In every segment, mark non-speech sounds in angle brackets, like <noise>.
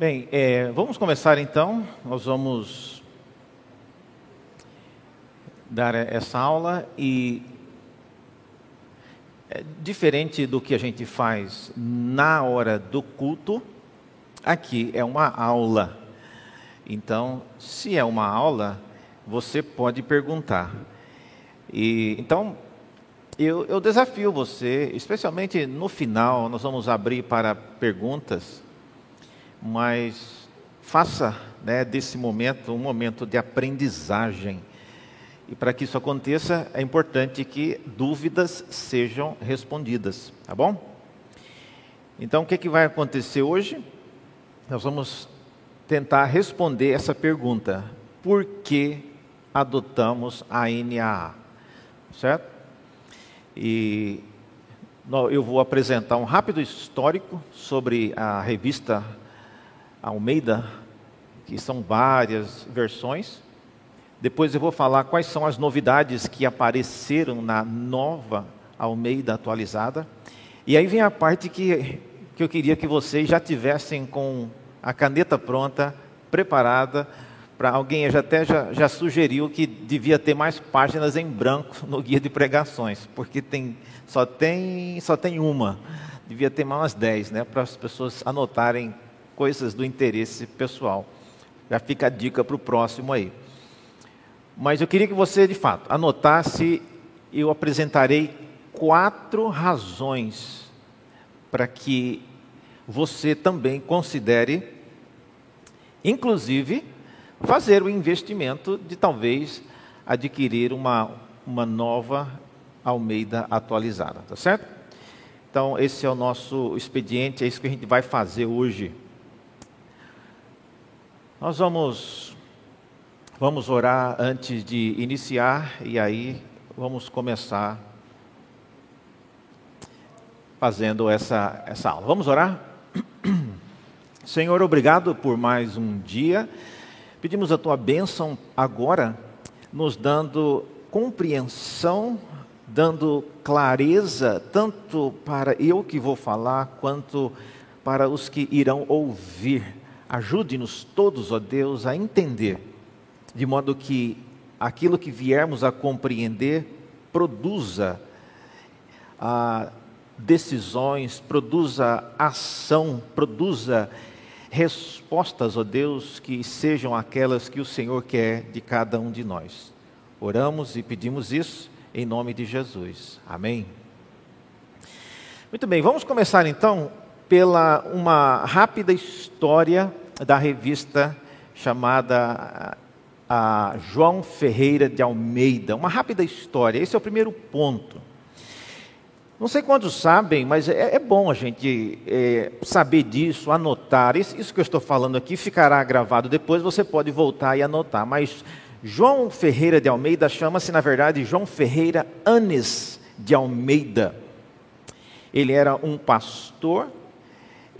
Bem, é, vamos começar então. Nós vamos dar essa aula e é, diferente do que a gente faz na hora do culto, aqui é uma aula. Então, se é uma aula, você pode perguntar. E então eu, eu desafio você, especialmente no final, nós vamos abrir para perguntas mas faça né, desse momento um momento de aprendizagem. E para que isso aconteça, é importante que dúvidas sejam respondidas, tá bom? Então, o que, que vai acontecer hoje? Nós vamos tentar responder essa pergunta: por que adotamos a NAA? Certo? E eu vou apresentar um rápido histórico sobre a revista Almeida, que são várias versões. Depois eu vou falar quais são as novidades que apareceram na nova Almeida atualizada. E aí vem a parte que, que eu queria que vocês já tivessem com a caneta pronta, preparada, para alguém já até já, já sugeriu que devia ter mais páginas em branco no guia de pregações, porque tem, só, tem, só tem uma. Devia ter mais umas 10, né, para as pessoas anotarem coisas do interesse pessoal. Já fica a dica para o próximo aí. Mas eu queria que você, de fato, anotasse, eu apresentarei quatro razões para que você também considere, inclusive, fazer o investimento de talvez adquirir uma, uma nova Almeida atualizada, tá certo? Então, esse é o nosso expediente, é isso que a gente vai fazer hoje. Nós vamos vamos orar antes de iniciar e aí vamos começar fazendo essa essa aula. Vamos orar? <clears throat> Senhor, obrigado por mais um dia. Pedimos a tua bênção agora, nos dando compreensão, dando clareza, tanto para eu que vou falar, quanto para os que irão ouvir Ajude-nos todos, ó Deus, a entender, de modo que aquilo que viermos a compreender produza ah, decisões, produza ação, produza respostas, ó Deus, que sejam aquelas que o Senhor quer de cada um de nós. Oramos e pedimos isso em nome de Jesus. Amém. Muito bem, vamos começar então pela uma rápida história da revista chamada a João Ferreira de Almeida. Uma rápida história, esse é o primeiro ponto. Não sei quantos sabem, mas é, é bom a gente é, saber disso, anotar. Isso, isso que eu estou falando aqui ficará gravado depois, você pode voltar e anotar. Mas João Ferreira de Almeida chama-se, na verdade, João Ferreira Anes de Almeida. Ele era um pastor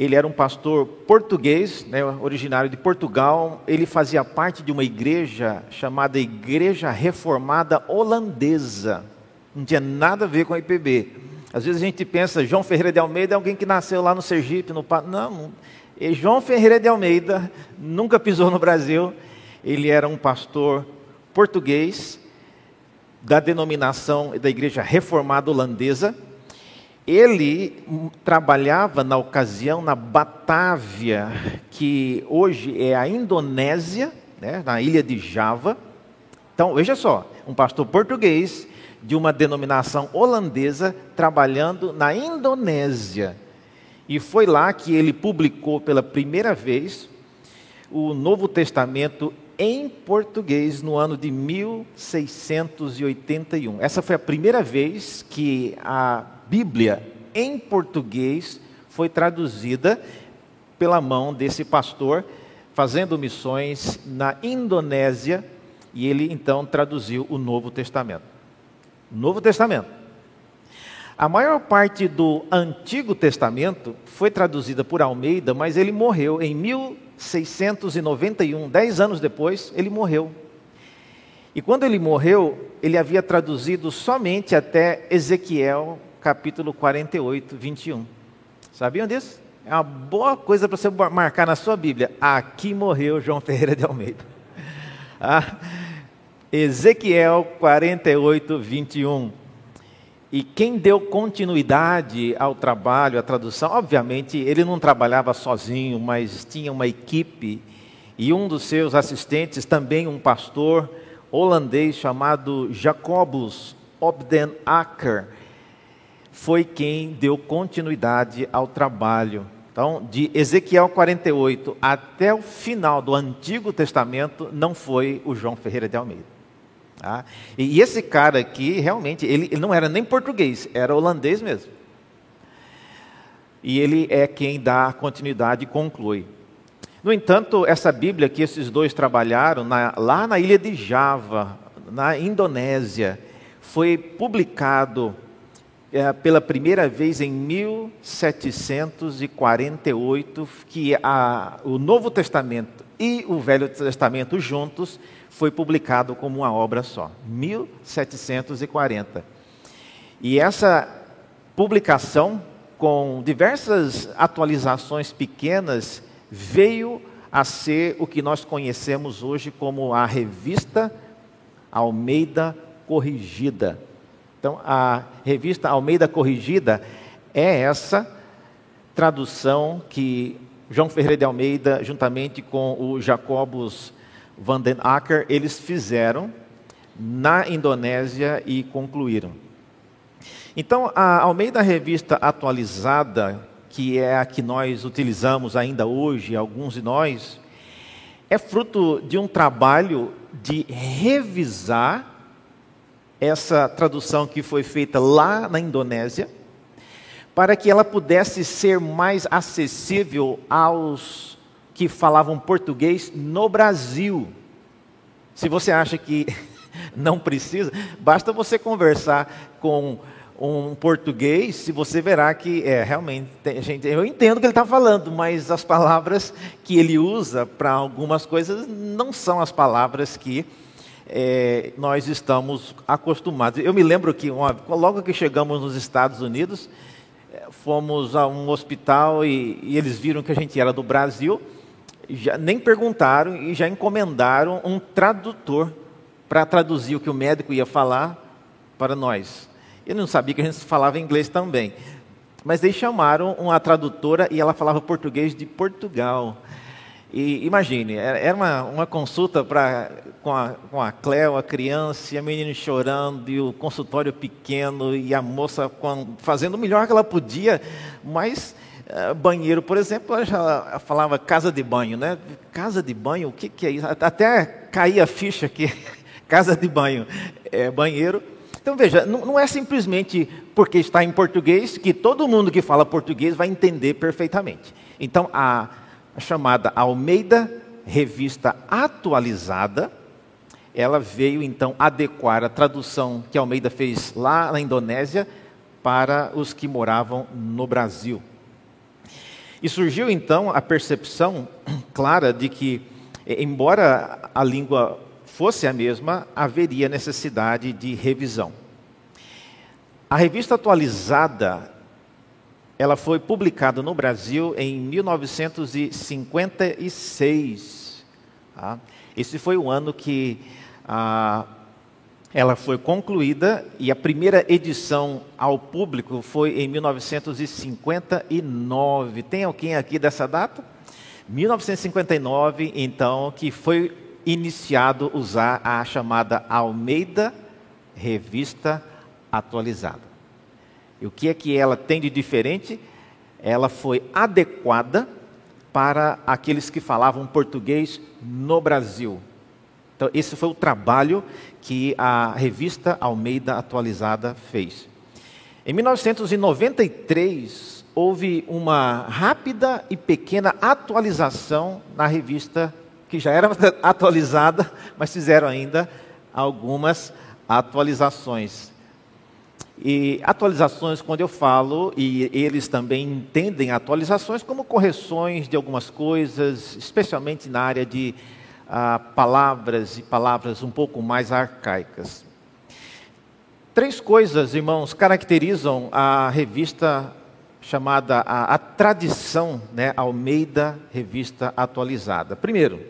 ele era um pastor português, né, originário de Portugal. Ele fazia parte de uma igreja chamada Igreja Reformada Holandesa. Não tinha nada a ver com a IPB. Às vezes a gente pensa, João Ferreira de Almeida é alguém que nasceu lá no Sergipe, no Não, não. João Ferreira de Almeida nunca pisou no Brasil. Ele era um pastor português da denominação da Igreja Reformada Holandesa ele trabalhava na ocasião na Batávia, que hoje é a Indonésia, né, na ilha de Java. Então, veja só, um pastor português de uma denominação holandesa trabalhando na Indonésia. E foi lá que ele publicou pela primeira vez o Novo Testamento em português no ano de 1681. Essa foi a primeira vez que a Bíblia em português foi traduzida pela mão desse pastor, fazendo missões na Indonésia, e ele então traduziu o Novo Testamento. Novo Testamento. A maior parte do Antigo Testamento foi traduzida por Almeida, mas ele morreu em 1691, dez anos depois, ele morreu. E quando ele morreu, ele havia traduzido somente até Ezequiel capítulo 48, 21. Sabiam disso? É uma boa coisa para você marcar na sua Bíblia. Aqui morreu João Ferreira de Almeida. <laughs> Ah, Ezequiel 48, 21. E quem deu continuidade ao trabalho, à tradução, obviamente, ele não trabalhava sozinho, mas tinha uma equipe e um dos seus assistentes, também um pastor holandês chamado Jacobus Obden Acker, foi quem deu continuidade ao trabalho. Então, de Ezequiel 48 até o final do Antigo Testamento, não foi o João Ferreira de Almeida. Tá? E, esse cara aqui, realmente, ele, ele não era nem português, era holandês mesmo. E ele é quem dá continuidade e conclui. No entanto, essa Bíblia que esses dois trabalharam na, lá na ilha de Java, na Indonésia, foi publicado pela primeira vez em 1748, que a, o Novo Testamento e o Velho Testamento juntos foi publicado como uma obra só, 1740. E essa publicação, com diversas atualizações pequenas, veio a ser o que nós conhecemos hoje como a revista Almeida Corrigida. Então, a revista Almeida Corrigida é essa tradução que João Ferreira de Almeida, juntamente com o Jacobus van den Acker, eles fizeram na Indonésia e concluíram. Então, a Almeida Revista Atualizada, que é a que nós utilizamos ainda hoje, alguns de nós, é fruto de um trabalho de revisar essa tradução que foi feita lá na Indonésia, para que ela pudesse ser mais acessível aos que falavam português no Brasil. Se você acha que <laughs> não precisa, basta você conversar com um português, se você verá que é realmente gente. Eu entendo o que ele está falando, mas as palavras que ele usa para algumas coisas não são as palavras que é, nós estamos acostumados. Eu me lembro que uma, logo que chegamos nos Estados Unidos, é, fomos a um hospital e, e eles viram que a gente era do Brasil, já, nem perguntaram e já encomendaram um tradutor para traduzir o que o médico ia falar para nós. Eu não sabia que a gente falava inglês também. Mas eles chamaram uma tradutora e ela falava português de Portugal. E imagine, era uma, uma consulta pra, com, a, com a Cleo, a criança, e a menina chorando, e o consultório pequeno, e a moça com, fazendo o melhor que ela podia, mas uh, banheiro, por exemplo, ela já falava casa de banho, né? Casa de banho, o que, que é isso? Até caía a ficha aqui, <laughs> casa de banho, é, banheiro então veja, não, não é simplesmente porque está em português que todo mundo que fala português vai entender perfeitamente. Então a, a chamada Almeida Revista Atualizada, ela veio então adequar a tradução que Almeida fez lá na Indonésia para os que moravam no Brasil. E surgiu então a percepção <clears throat> clara de que, embora a língua fosse a mesma, haveria necessidade de revisão. A revista atualizada, ela foi publicada no Brasil em 1956. Tá? Esse foi o ano que ah, ela foi concluída e a primeira edição ao público foi em 1959. Tem alguém aqui dessa data? 1959, então, que foi iniciado usar a chamada Almeida Revista Atualizada. E o que é que ela tem de diferente? Ela foi adequada para aqueles que falavam português no Brasil. Então, esse foi o trabalho que a revista Almeida Atualizada fez. Em 1993, houve uma rápida e pequena atualização na revista que já era <laughs> atualizada, mas fizeram ainda algumas atualizações. E atualizações, quando eu falo, e eles também entendem atualizações como correções de algumas coisas, especialmente na área de ah, palavras e palavras um pouco mais arcaicas. Três coisas, irmãos, caracterizam a revista chamada a, a Tradição né, Almeida Revista Atualizada. Primeiro,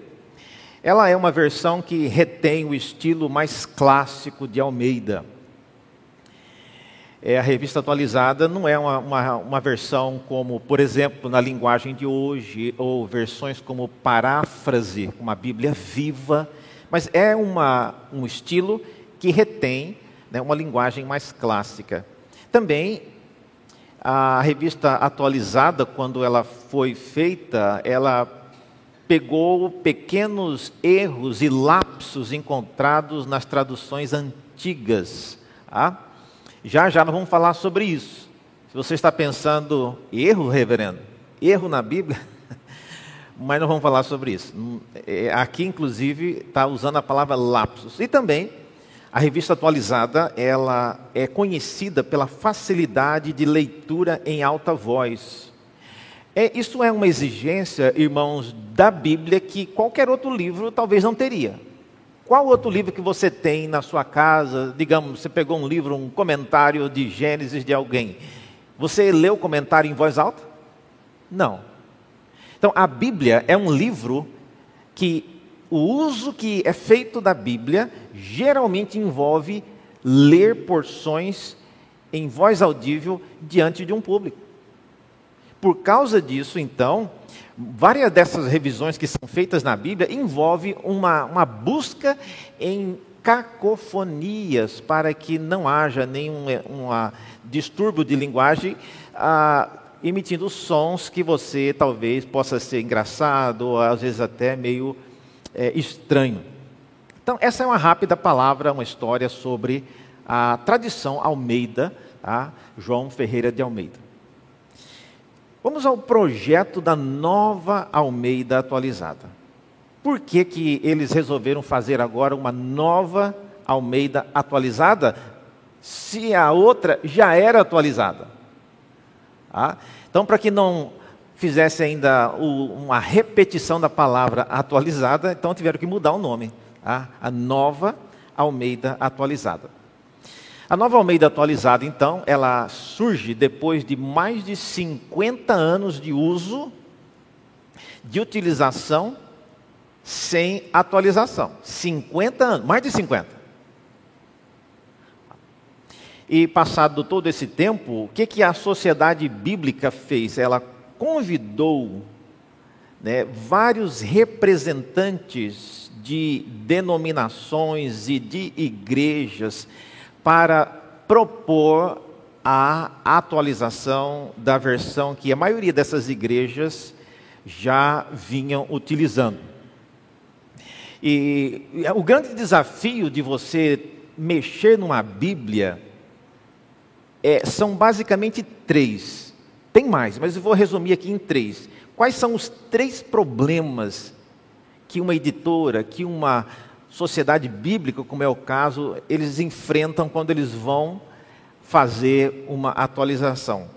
ela é uma versão que retém o estilo mais clássico de Almeida. É, a revista atualizada não é uma, uma, uma, versão como, por exemplo, na linguagem de hoje, ou versões como paráfrase, uma Bíblia viva, mas é uma, um estilo que retém né, uma linguagem mais clássica. Também a revista atualizada, quando ela foi feita, ela pegou pequenos erros e lapsos encontrados nas traduções antigas. Ah? Já já nós vamos falar sobre isso. Se você está pensando, erro, reverendo? Erro na Bíblia? <laughs> Mas nós vamos falar sobre isso. É, aqui, inclusive, está usando a palavra lapsos. E também a revista atualizada, ela é conhecida pela facilidade de leitura em alta voz. É, isso é uma exigência, irmãos, da Bíblia que qualquer outro livro talvez não teria. Qual outro livro que você tem na sua casa? Digamos, você pegou um livro, um comentário de Gênesis de alguém. Você leu o comentário em voz alta? Não. Então, a Bíblia é um livro que o uso que é feito da Bíblia geralmente envolve ler porções em voz audível diante de um público. Por causa disso, então, várias dessas revisões que são feitas na Bíblia envolvem uma, uma busca em cacofonias para que não haja nenhum uma distúrbio de linguagem, ah, emitindo sons que você talvez possa ser engraçado ou às vezes até meio é, estranho. Então, essa é uma rápida palavra, uma história sobre a tradição Almeida, tá? João Ferreira de Almeida. Vamos ao projeto da nova Almeida atualizada. Por que, que eles resolveram fazer agora uma nova Almeida atualizada, se a outra já era atualizada? Ah, então, para que não fizesse ainda o, uma repetição da palavra atualizada, então tiveram que mudar o nome. Tá? A nova Almeida atualizada. A nova Almeida atualizada, então, ela surge depois de mais de 50 anos de uso, de utilização, sem atualização. 50 anos, mais de 50. E passado todo esse tempo, o que, que a sociedade bíblica fez? Ela convidou né, vários representantes de denominações e de igrejas para propor a atualização da versão que a maioria dessas igrejas já vinham utilizando. E o grande desafio de você mexer numa Bíblia é, são basicamente três. Tem mais, mas eu vou resumir aqui em três. Quais são os três problemas que uma editora, que uma sociedade bíblica, como é o caso, eles enfrentam quando eles vão fazer uma atualização?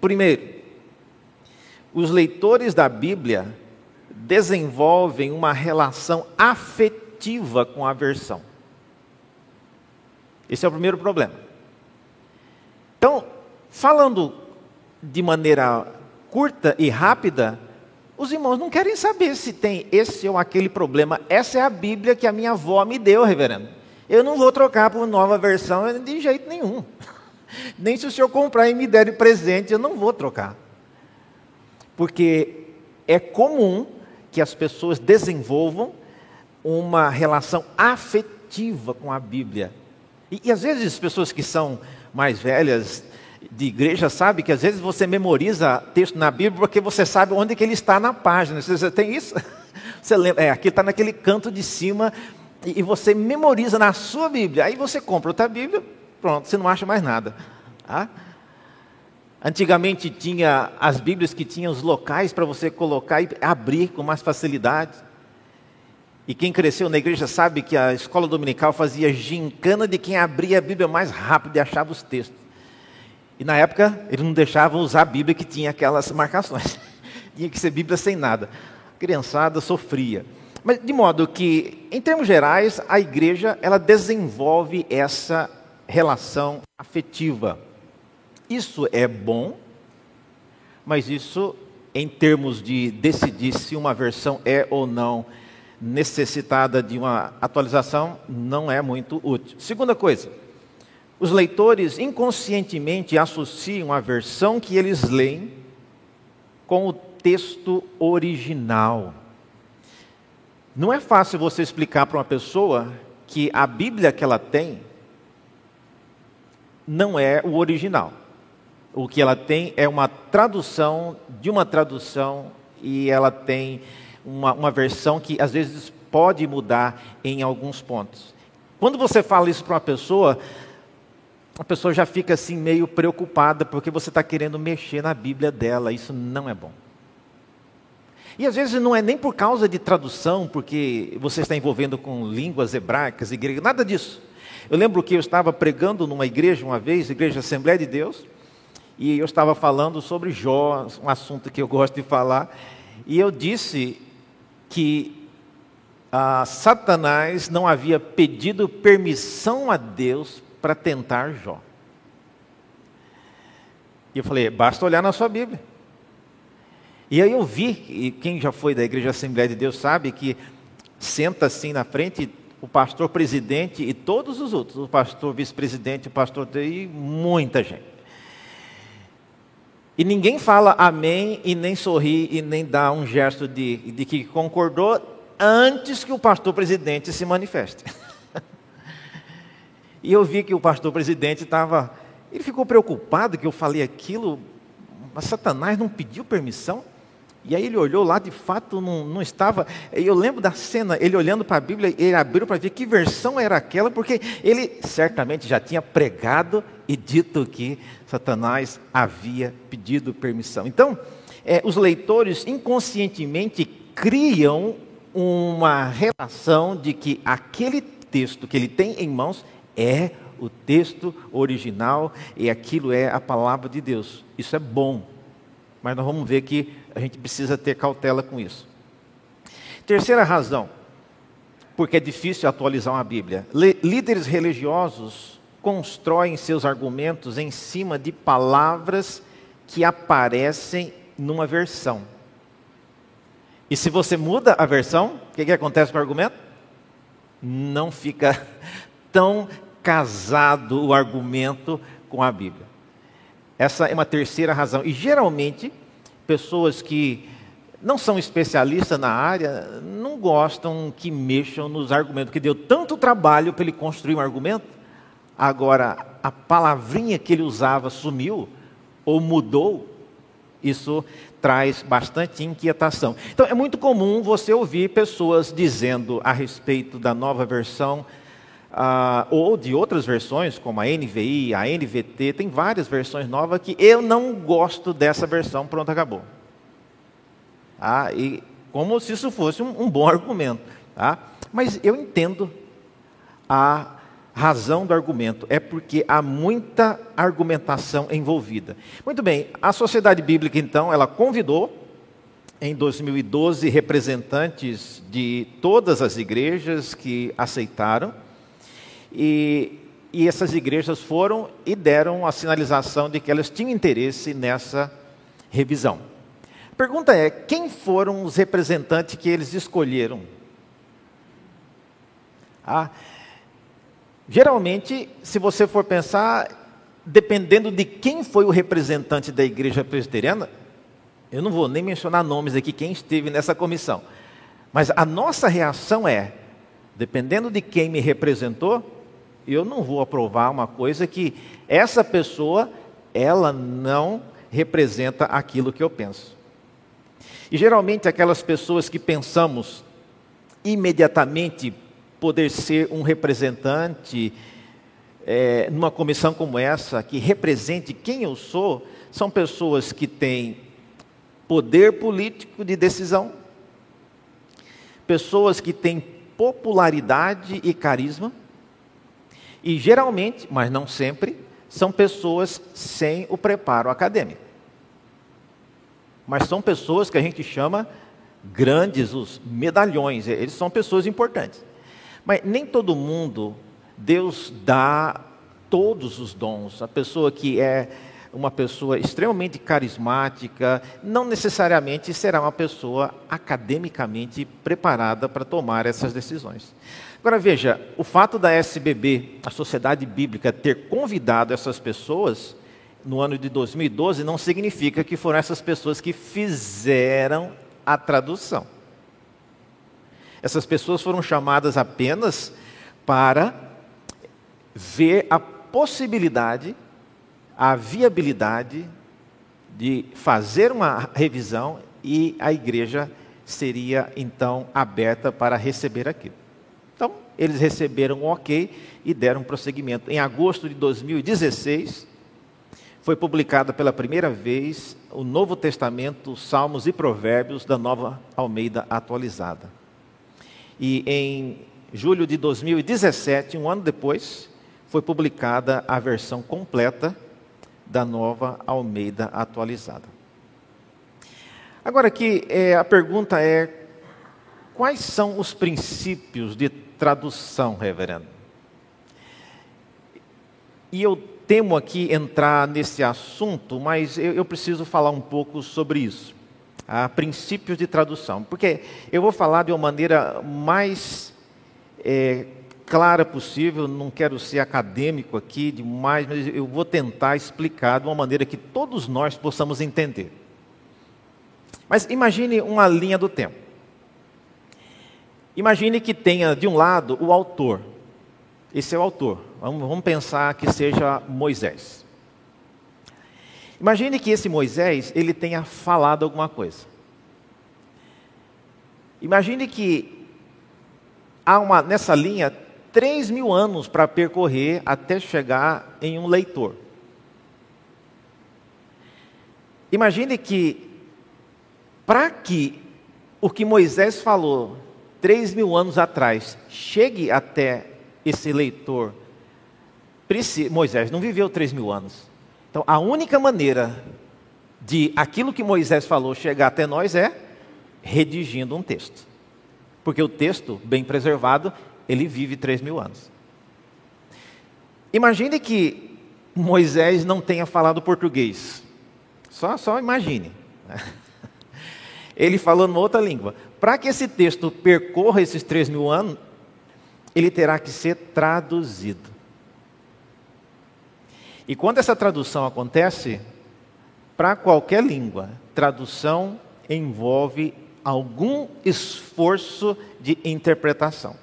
Primeiro, os leitores da Bíblia desenvolvem uma relação afetiva com a versão. Esse é o primeiro problema. Então, falando de maneira curta e rápida, os irmãos não querem saber se tem esse ou aquele problema. Essa é a Bíblia que a minha avó me deu, reverendo. Eu não vou trocar por nova versão de jeito nenhum. <laughs> Nem se o senhor comprar e me der de presente, eu não vou trocar. Porque é comum que as pessoas desenvolvam uma relação afetiva com a Bíblia. E, e às vezes as pessoas que são mais velhas de igreja sabe que às vezes você memoriza texto na Bíblia porque você sabe onde que ele está na página. Você tem isso? <laughs> Você lembra? É, aqui está naquele canto de cima e você memoriza na sua Bíblia. Aí você compra outra Bíblia, pronto, você não acha mais nada. Tá? Antigamente tinha as Bíblias que tinham os locais para você colocar e abrir com mais facilidade. E quem cresceu na igreja sabe que a escola dominical fazia gincana de quem abria a Bíblia mais rápido e achava os textos. E na época, eles não deixavam usar a Bíblia que tinha aquelas marcações. <laughs> tinha que ser Bíblia sem nada. A criançada sofria. Mas de modo que, em termos gerais, a igreja ela desenvolve essa relação afetiva. Isso é bom mas isso, em termos de decidir se uma versão é ou não necessitada de uma atualização, não é muito útil. Segunda coisa, os leitores inconscientemente associam a versão que eles leem com o texto original. Não é fácil você explicar para uma pessoa que a Bíblia que ela tem não é o original. O que ela tem é uma tradução de uma tradução e ela tem uma, uma versão que às vezes pode mudar em alguns pontos. Quando você fala isso para uma pessoa, a pessoa já fica assim meio preocupada porque você está querendo mexer na Bíblia dela. Isso não é bom. E às vezes não é nem por causa de tradução, porque você está envolvendo com línguas hebraicas e gregas, nada disso. Eu lembro que eu estava pregando numa igreja uma vez, igreja Assembleia de Deus, e eu estava falando sobre Jó, um assunto que eu gosto de falar, e eu disse que ah, Satanás não havia pedido permissão a Deus para tentar Jó. E eu falei, basta olhar na sua Bíblia. E aí eu vi, e quem já foi da Igreja Assembleia de Deus sabe que senta assim na frente o pastor presidente e todos os outros, o pastor vice-presidente, o pastor e muita gente. E ninguém fala amém e nem sorri e nem dá um gesto de, de que concordou antes que o pastor presidente se manifeste. <laughs> e eu vi que o pastor presidente estava. Ele ficou preocupado que eu falei aquilo, mas Satanás não pediu permissão. E aí ele olhou lá, de fato não, não estava. Eu lembro da cena, ele olhando para a Bíblia, ele abriu para ver que versão era aquela, porque ele certamente já tinha pregado e dito que Satanás havia pedido permissão. Então, é, os leitores inconscientemente criam uma relação de que aquele texto que ele tem em mãos é o texto original e aquilo é a palavra de Deus. Isso é bom, mas nós vamos ver que a gente precisa ter cautela com isso. Terceira razão, porque é difícil atualizar uma Bíblia. líderes religiosos constroem seus argumentos em cima de palavras que aparecem numa versão. E se você muda a versão, o que, que acontece com o argumento? Não fica <laughs> tão casado o argumento com a Bíblia. Essa é uma terceira razão. E geralmente pessoas que não são especialistas na área não gostam que mexam nos argumentos, que deu tanto trabalho para ele construir um argumento, agora a palavrinha que ele usava sumiu ou mudou, isso traz bastante inquietação. Então é muito comum você ouvir pessoas dizendo a respeito da nova versão ah, ou de outras versões, como a NVI, a NVT, tem várias versões novas que eu não gosto dessa versão, pronto, acabou. Ah, e como se isso fosse um, um bom argumento. Tá? Mas eu entendo a razão do argumento, é porque há muita argumentação envolvida. Muito bem, a Sociedade Bíblica, então, ela convidou em 2012 representantes de todas as igrejas que aceitaram e, e essas igrejas foram e deram a sinalização de que elas tinham interesse nessa revisão. A pergunta é: quem foram os representantes que eles escolheram? Ah, geralmente, se você for pensar, dependendo de quem foi o representante da igreja presbiteriana, eu não vou nem mencionar nomes aqui, quem esteve nessa comissão, mas a nossa reação é: dependendo de quem me representou, eu não vou aprovar uma coisa que essa pessoa, ela não representa aquilo que eu penso. E geralmente aquelas pessoas que pensamos imediatamente poder ser um representante é, numa comissão como essa, que represente quem eu sou, são pessoas que têm poder político de decisão, pessoas que têm popularidade e carisma, e geralmente, mas não sempre, são pessoas sem o preparo acadêmico. Mas são pessoas que a gente chama grandes, os medalhões, eles são pessoas importantes. Mas nem todo mundo, Deus dá todos os dons. A pessoa que é uma pessoa extremamente carismática, não necessariamente será uma pessoa academicamente preparada para tomar essas decisões. Agora veja, o fato da SBB, a Sociedade Bíblica, ter convidado essas pessoas no ano de 2012 não significa que foram essas pessoas que fizeram a tradução. Essas pessoas foram chamadas apenas para ver a possibilidade a viabilidade de fazer uma revisão e a igreja seria então aberta para receber aquilo. Eles receberam um ok e deram prosseguimento. Em agosto de 2016, foi publicada pela primeira vez o Novo Testamento, Salmos e Provérbios da Nova Almeida Atualizada. E em julho de 2017, um ano depois, foi publicada a versão completa da nova Almeida atualizada. Agora aqui é, a pergunta é: quais são os princípios de tradução, reverendo? E eu temo aqui entrar nesse assunto, mas eu, eu preciso falar um pouco sobre isso. Ah, princípios de tradução, porque eu vou falar de uma maneira mais é, clara possível, não quero ser acadêmico aqui demais, mas eu vou tentar explicar de uma maneira que todos nós possamos entender. Mas imagine uma linha do tempo. Imagine que tenha de um lado o autor. Esse é o autor. Vamos, pensar que seja Moisés. Imagine que esse Moisés ele tenha falado alguma coisa. Imagine que há uma nessa linha 3 mil anos para percorrer até chegar em um leitor. Imagine que, para que o que Moisés falou 3 mil anos atrás chegue até esse leitor, Moisés não viveu 3 mil anos. Então, a única maneira de aquilo que Moisés falou chegar até nós é redigindo um texto. Porque o texto, bem preservado, ele vive três mil anos. Imagine que Moisés não tenha falado português. Só, só imagine. <laughs> Ele falou outra língua. Para que esse texto percorra esses três mil anos, ele terá que ser traduzido. E quando essa tradução acontece, para qualquer língua, tradução envolve algum esforço de interpretação.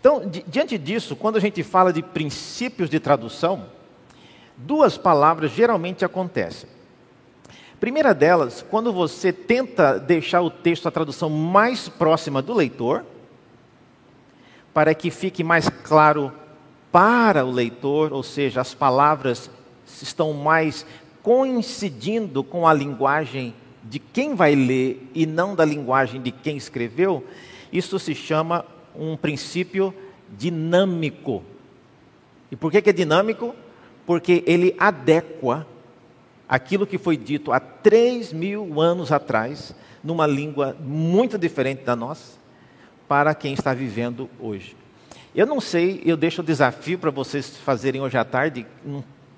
Então, di diante disso, quando a gente fala de princípios de tradução, duas palavras geralmente acontecem. Primeira delas, quando você tenta deixar o texto, a tradução mais próxima do leitor, para que fique mais claro para o leitor, ou seja, as palavras estão mais coincidindo com a linguagem de quem vai ler e não da linguagem de quem escreveu, isso se chama um princípio dinâmico. E por que, que é dinâmico? Porque ele adequa aquilo que foi dito há três mil anos atrás, numa língua muito diferente da nossa, para quem está vivendo hoje. Eu não sei, eu deixo o desafio para vocês fazerem hoje à tarde.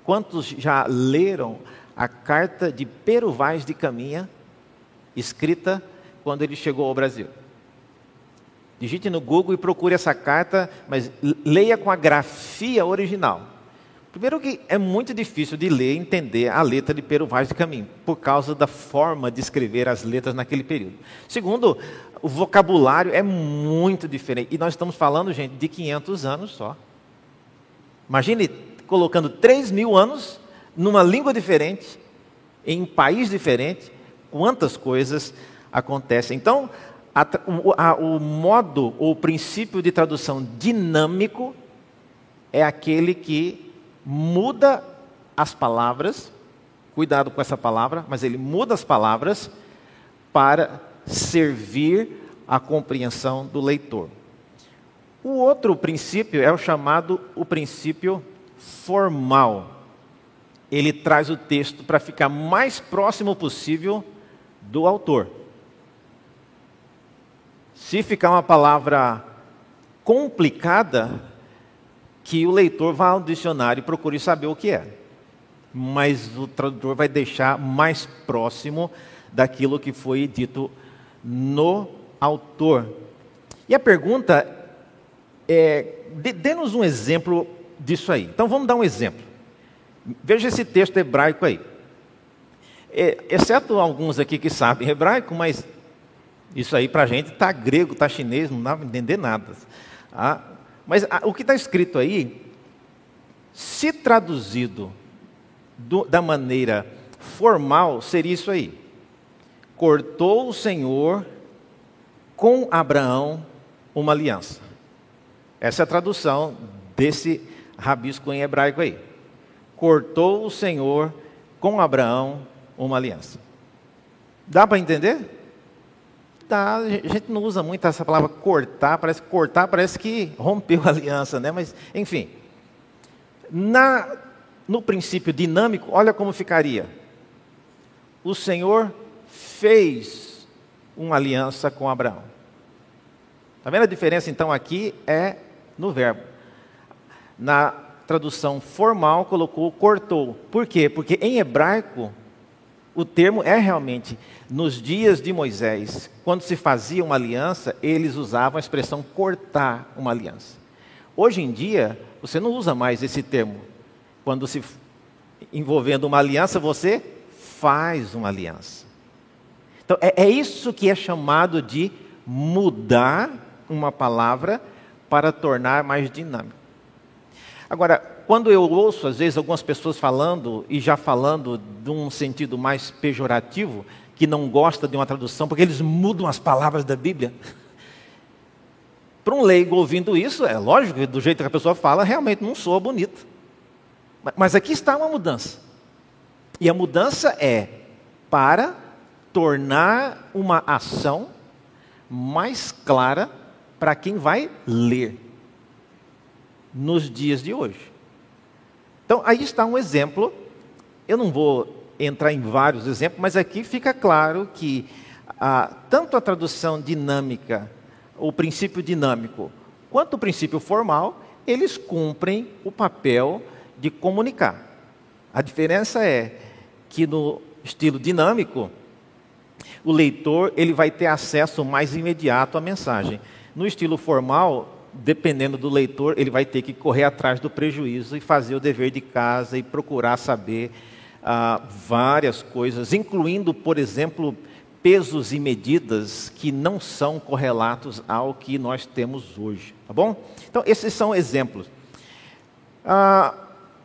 Quantos já leram a carta de Pero Vaz de Caminha, escrita quando ele chegou ao Brasil? Digite no Google e procure essa carta, mas leia com a grafia original. Primeiro que é muito difícil de ler e entender a letra de Pero Vaz de Caminho, por causa da forma de escrever as letras naquele período. Segundo, o vocabulário é muito diferente. E nós estamos falando, gente, de 500 anos só. Imagine colocando 3 mil anos numa língua diferente, em um país diferente, quantas coisas acontecem. Então, a, o, a, o modo ou o princípio de tradução dinâmico é aquele que muda as palavras, cuidado com essa palavra, mas ele muda as palavras para servir a compreensão do leitor. O outro princípio é o chamado o princípio formal. Ele traz o texto para ficar mais próximo possível do autor. Se ficar uma palavra complicada, que o leitor vá ao dicionário e procure saber o que é. mas o tradutor vai deixar mais próximo daquilo que foi dito no autor. E a pergunta é: dê-nos um exemplo disso aí. Então vamos dar um exemplo. Veja esse texto hebraico aí. É, exceto alguns aqui que sabem hebraico, mas isso aí para a gente está grego, está chinês, não dá para entender nada. Ah, mas ah, o que está escrito aí, se traduzido do, da maneira formal, seria isso aí. Cortou o Senhor com Abraão uma aliança. Essa é a tradução desse rabisco em hebraico aí. Cortou o Senhor com Abraão uma aliança. Dá para entender? Dá, a gente não usa muito essa palavra cortar, parece cortar, parece que rompeu a aliança, né? Mas, enfim. Na, no princípio dinâmico, olha como ficaria. O Senhor fez uma aliança com Abraão. Está vendo a diferença então aqui é no verbo. Na tradução formal colocou cortou. Por quê? Porque em hebraico o termo é realmente nos dias de Moisés, quando se fazia uma aliança, eles usavam a expressão cortar uma aliança. Hoje em dia, você não usa mais esse termo. Quando se envolvendo uma aliança, você faz uma aliança. Então, é, é isso que é chamado de mudar uma palavra para tornar mais dinâmico. Agora, quando eu ouço, às vezes, algumas pessoas falando, e já falando de um sentido mais pejorativo, que não gosta de uma tradução, porque eles mudam as palavras da Bíblia. <laughs> Para um leigo ouvindo isso, é lógico que do jeito que a pessoa fala, realmente não soa bonito. Mas aqui está uma mudança. E a mudança é para tornar uma ação mais clara para quem vai ler nos dias de hoje. Então, aí está um exemplo. Eu não vou entrar em vários exemplos, mas aqui fica claro que ah, tanto a tradução dinâmica, o princípio dinâmico, quanto o princípio formal, eles cumprem o papel de comunicar. A diferença é que no estilo dinâmico, o leitor ele vai ter acesso mais imediato à mensagem. No estilo formal, dependendo do leitor, ele vai ter que correr atrás do prejuízo e fazer o dever de casa e procurar saber ah, várias coisas, incluindo, por exemplo, pesos e medidas que não são correlatos ao que nós temos hoje, tá bom? Então, esses são exemplos. Ah,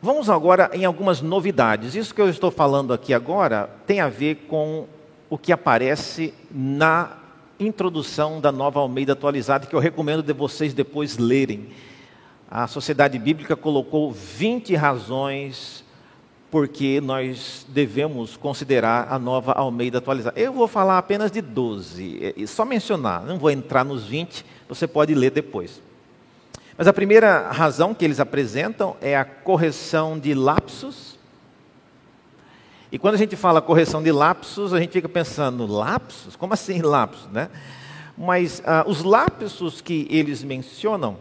vamos agora em algumas novidades. Isso que eu estou falando aqui agora tem a ver com o que aparece na introdução da nova Almeida atualizada, que eu recomendo de vocês depois lerem. A Sociedade Bíblica colocou 20 razões porque nós devemos considerar a nova Almeida atualizada. Eu vou falar apenas de 12, é, só mencionar, não vou entrar nos 20, você pode ler depois. Mas a primeira razão que eles apresentam é a correção de lapsos e quando a gente fala correção de lapsos, a gente fica pensando, lapsos? Como assim lapsos? Né? Mas ah, os lapsos que eles mencionam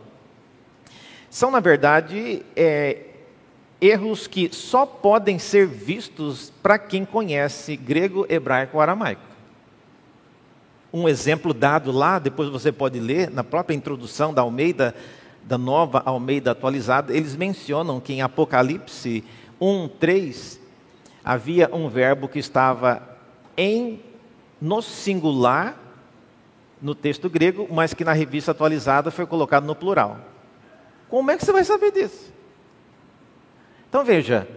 são, na verdade, é, erros que só podem ser vistos para quem conhece grego, hebraico ou aramaico. Um exemplo dado lá, depois você pode ler, na própria introdução da Almeida, da nova Almeida atualizada, eles mencionam que em Apocalipse 1, 3, havia um verbo que estava em no singular no texto grego, mas que na revista atualizada foi colocado no plural. Como é que você vai saber disso? Então veja,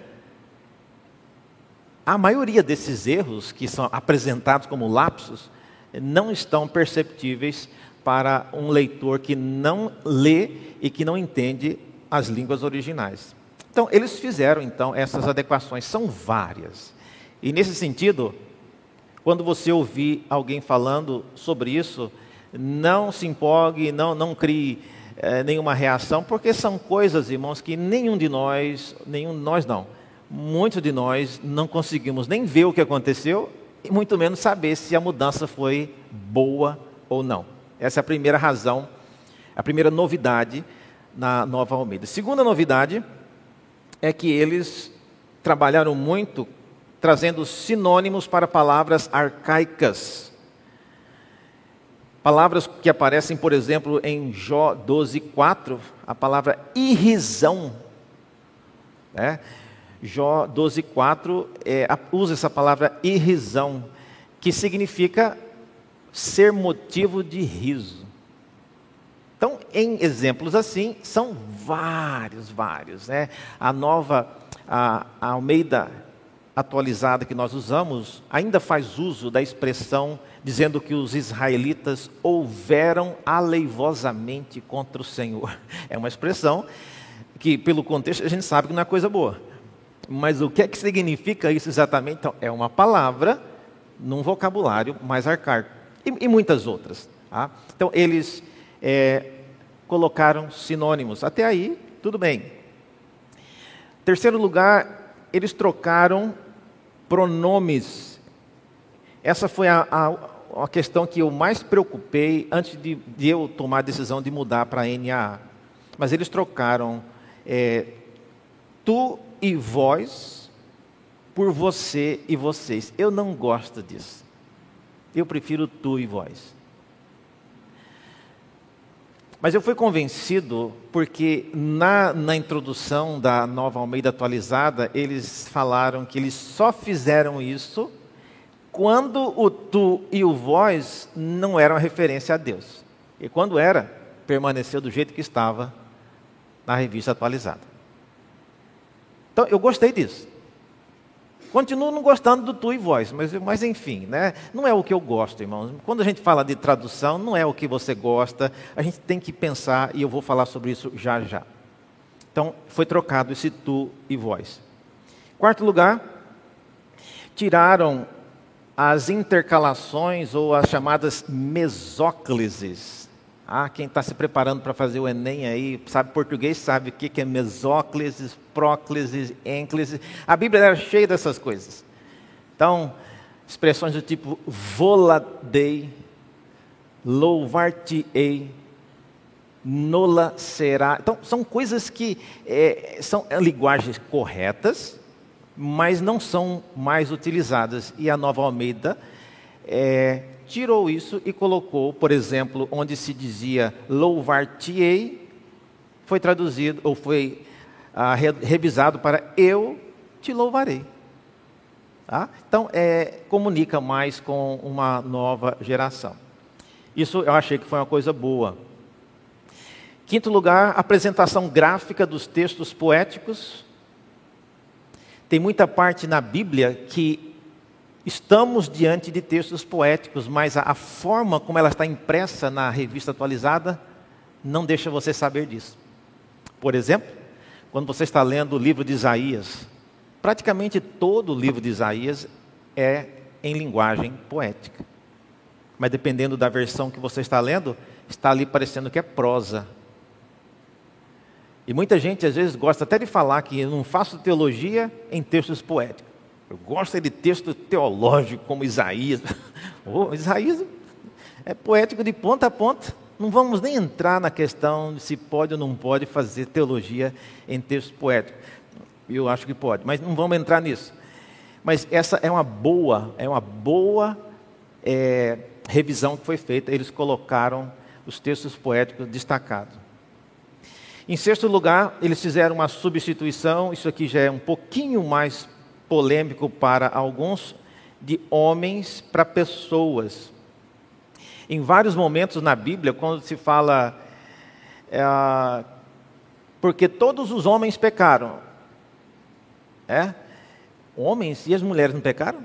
a maioria desses erros que são apresentados como lapsos não estão perceptíveis para um leitor que não lê e que não entende as línguas originais. Então, eles fizeram então essas adequações, são várias. E nesse sentido, quando você ouvir alguém falando sobre isso, não se empolgue, não, não crie é, nenhuma reação, porque são coisas, irmãos, que nenhum de nós, nenhum de nós não, muitos de nós não conseguimos nem ver o que aconteceu e muito menos saber se a mudança foi boa ou não. Essa é a primeira razão, a primeira novidade na Nova Almeida. Segunda novidade é que eles trabalharam muito trazendo sinônimos para palavras arcaicas. Palavras que aparecem, por exemplo, em Jó 12:4, a palavra irrisão. Né? Jó 12:4 é, usa essa palavra irrisão, que significa ser motivo de riso. Então, em exemplos assim, são vários, vários. Né? A nova a, a Almeida atualizada que nós usamos ainda faz uso da expressão dizendo que os israelitas houveram aleivosamente contra o Senhor. <laughs> É uma expressão que, pelo contexto, a gente sabe que não é coisa boa. Mas o que é que significa isso exatamente? Então, é uma palavra num vocabulário mais arcaico. E, e muitas outras. Tá? Então, eles é, colocaram sinônimos. Até aí, tudo bem. Terceiro lugar, eles trocaram pronomes. Essa foi a, a, a, questão que eu mais preocupei antes de, de eu tomar a decisão de mudar para NAA. Mas eles trocaram é, tu e vós por você e vocês. Eu não gosto disso. Eu prefiro tu e vós. Mas eu fui convencido porque na, na introdução da nova Almeida atualizada, eles falaram que eles só fizeram isso quando o tu e o vós não eram referência a Deus. E quando era, permaneceu do jeito que estava na revista atualizada. Então eu gostei disso. Continuo não gostando do tu e voz, mas, mas enfim, né? não é o que eu gosto, irmãos. Quando a gente fala de tradução, não é o que você gosta, a gente tem que pensar, e eu vou falar sobre isso já já. Então, foi trocado esse tu e voz. Quarto lugar, tiraram as intercalações ou as chamadas mesóclises ah, quem está se preparando para fazer o Enem aí, sabe português, sabe o que é mesóclise, próclise, ênclise. A Bíblia era cheia dessas coisas. Então, expressões do tipo voladei, louvar-te-ei, nola será. Então, são coisas que é, são linguagens corretas, mas não são mais utilizadas. E a Nova Almeida é, tirou isso e colocou, por exemplo, onde se dizia louvar-te-ei, foi traduzido ou foi ah, revisado para eu te louvarei. Tá? Então, é, comunica mais com uma nova geração. Isso eu achei que foi uma coisa boa. Quinto lugar, apresentação gráfica dos textos poéticos. Tem muita parte na Bíblia que Estamos diante de textos poéticos, mas a, forma como ela está impressa na revista atualizada não deixa você saber disso. Por exemplo, quando você está lendo o livro de Isaías, praticamente todo o livro de Isaías é em linguagem poética. Mas dependendo da versão que você está lendo, está ali parecendo que é prosa. E muita gente às vezes gosta até de falar que eu não faço teologia em textos poéticos. Eu gosto de texto teológico como Isaías. <laughs> oh, Isaías é poético de ponta a ponta. Não vamos nem entrar na questão de se pode ou não pode fazer teologia em texto poético. Eu acho que pode, mas não vamos entrar nisso. Mas essa é uma boa, é uma boa é, revisão que foi feita. Eles colocaram os textos poéticos destacados. Em sexto lugar, eles fizeram uma substituição. Isso aqui já é um pouquinho mais polêmico para alguns, de homens para pessoas. Em vários momentos na Bíblia, quando se fala, é, porque todos os homens pecaram, é? Homens e as mulheres não pecaram?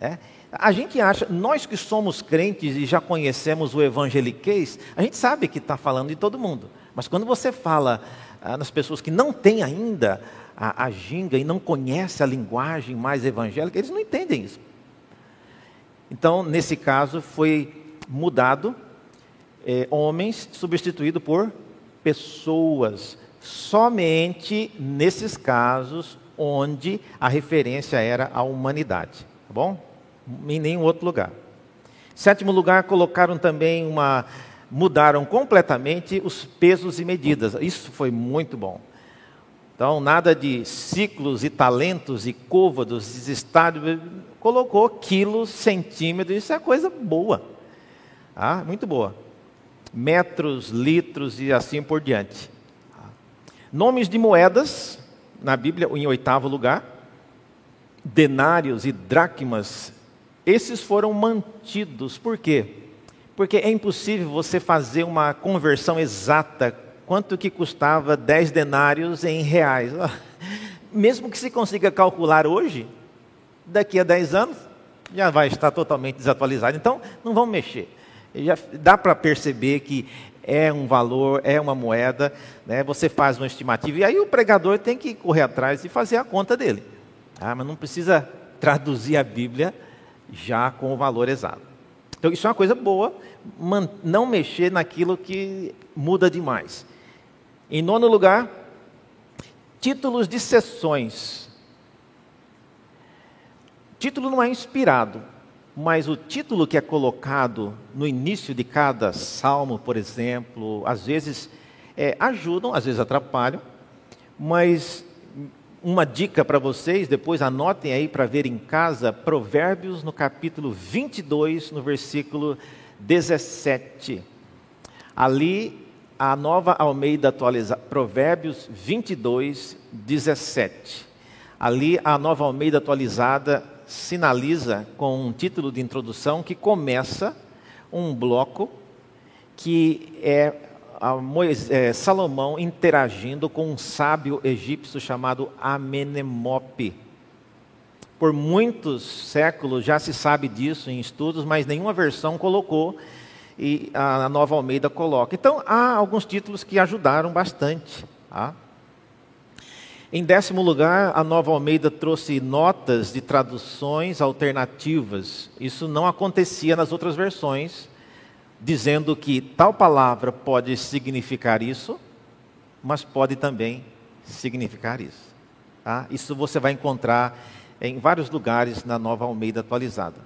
É? A gente acha, nós que somos crentes e já conhecemos o evangeliquez, a gente sabe que está falando de todo mundo. Mas quando você fala ah, nas pessoas que não têm ainda a, a ginga e não conhece a linguagem mais evangélica, eles não entendem isso. Então, nesse caso, foi mudado é, homens substituído por pessoas. Somente nesses casos onde a referência era a humanidade. Tá bom? Em nenhum outro lugar. Sétimo lugar, colocaram também uma. Mudaram completamente os pesos e medidas. Isso foi muito bom. Então, nada de ciclos e talentos e côvados, estádios, colocou quilos, centímetros, isso é coisa boa. Ah, muito boa. Metros, litros e assim por diante. Nomes de moedas, na Bíblia, em oitavo lugar. Denários e dracmas, esses foram mantidos. Por quê? Porque é impossível você fazer uma conversão exata quanto que custava 10 denários em reais. <laughs> Mesmo que se consiga calcular hoje, daqui a 10 anos já vai estar totalmente desatualizado. Então, não vamos mexer. Já dá para perceber que é um valor, é uma moeda, né? você faz uma estimativa, e aí o pregador tem que correr atrás e fazer a conta dele. Ah, mas não precisa traduzir a Bíblia já com o valor exato. Então, isso é uma coisa boa, não mexer naquilo que muda demais. Em nono lugar, títulos de sessões. Título não é inspirado, mas o título que é colocado no início de cada salmo, por exemplo, às vezes é, ajudam, às vezes atrapalham, mas uma dica para vocês, depois anotem aí para ver em casa, Provérbios no capítulo 22, no versículo 17. Ali, a nova Almeida atualizada, Provérbios 22, 17. Ali, a nova Almeida atualizada sinaliza com um título de introdução que começa um bloco que é, Moisés, é Salomão interagindo com um sábio egípcio chamado Amenemope. Por muitos séculos já se sabe disso em estudos, mas nenhuma versão colocou e a Nova Almeida coloca. Então há alguns títulos que ajudaram bastante. Tá? Em décimo lugar, a Nova Almeida trouxe notas de traduções alternativas. Isso não acontecia nas outras versões, dizendo que tal palavra pode significar isso, mas pode também significar isso. Tá? Isso você vai encontrar em vários lugares na Nova Almeida atualizada.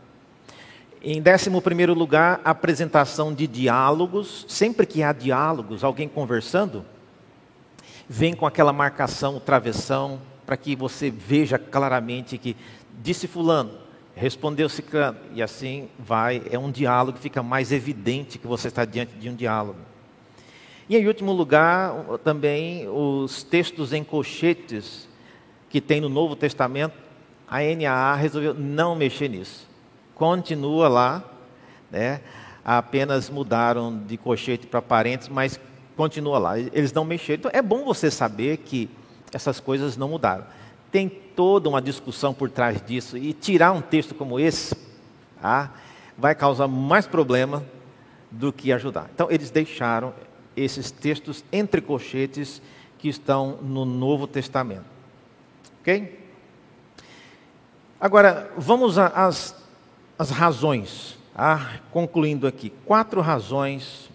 Em décimo primeiro lugar, apresentação de diálogos. Sempre que há diálogos, alguém conversando, vem com aquela marcação, travessão, para que você veja claramente que disse fulano, respondeu ciclano, e assim vai, é um diálogo, fica mais evidente que você está diante de um diálogo. E em último lugar, também os textos em colchetes que tem no Novo Testamento, a NAA resolveu não mexer nisso. Continua lá, né? apenas mudaram de colchete para parentes, mas continua lá. Eles não mexeram. Então é bom você saber que essas coisas não mudaram. Tem toda uma discussão por trás disso. E tirar um texto como esse ah, vai causar mais problema do que ajudar. Então eles deixaram esses textos entre colchetes que estão no Novo Testamento. Ok? Agora, vamos às, às razões. Ah, concluindo aqui, quatro razões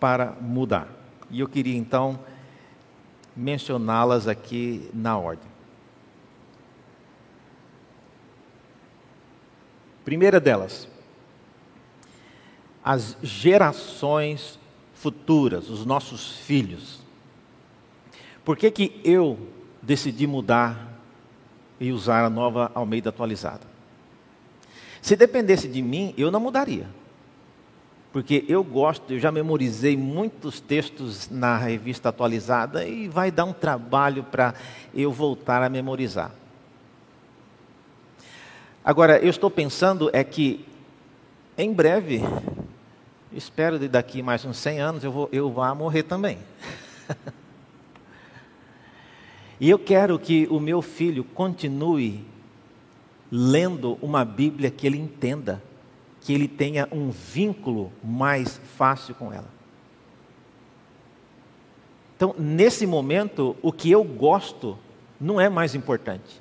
para mudar. E eu queria então mencioná-las aqui na ordem. Primeira delas, as gerações futuras, os nossos filhos. Por que, que eu decidi mudar e usar a nova Almeida atualizada? Se dependesse de mim, eu não mudaria porque eu gosto, eu já memorizei muitos textos na revista atualizada e vai dar um trabalho para eu voltar a memorizar. Agora, eu estou pensando é que em breve, espero de daqui mais uns 100 anos, eu, vou, eu vá morrer também. <laughs> e eu quero que o meu filho continue lendo uma Bíblia que ele entenda que ele tenha um vínculo mais fácil com ela. Então, nesse momento, o que eu gosto não é mais importante.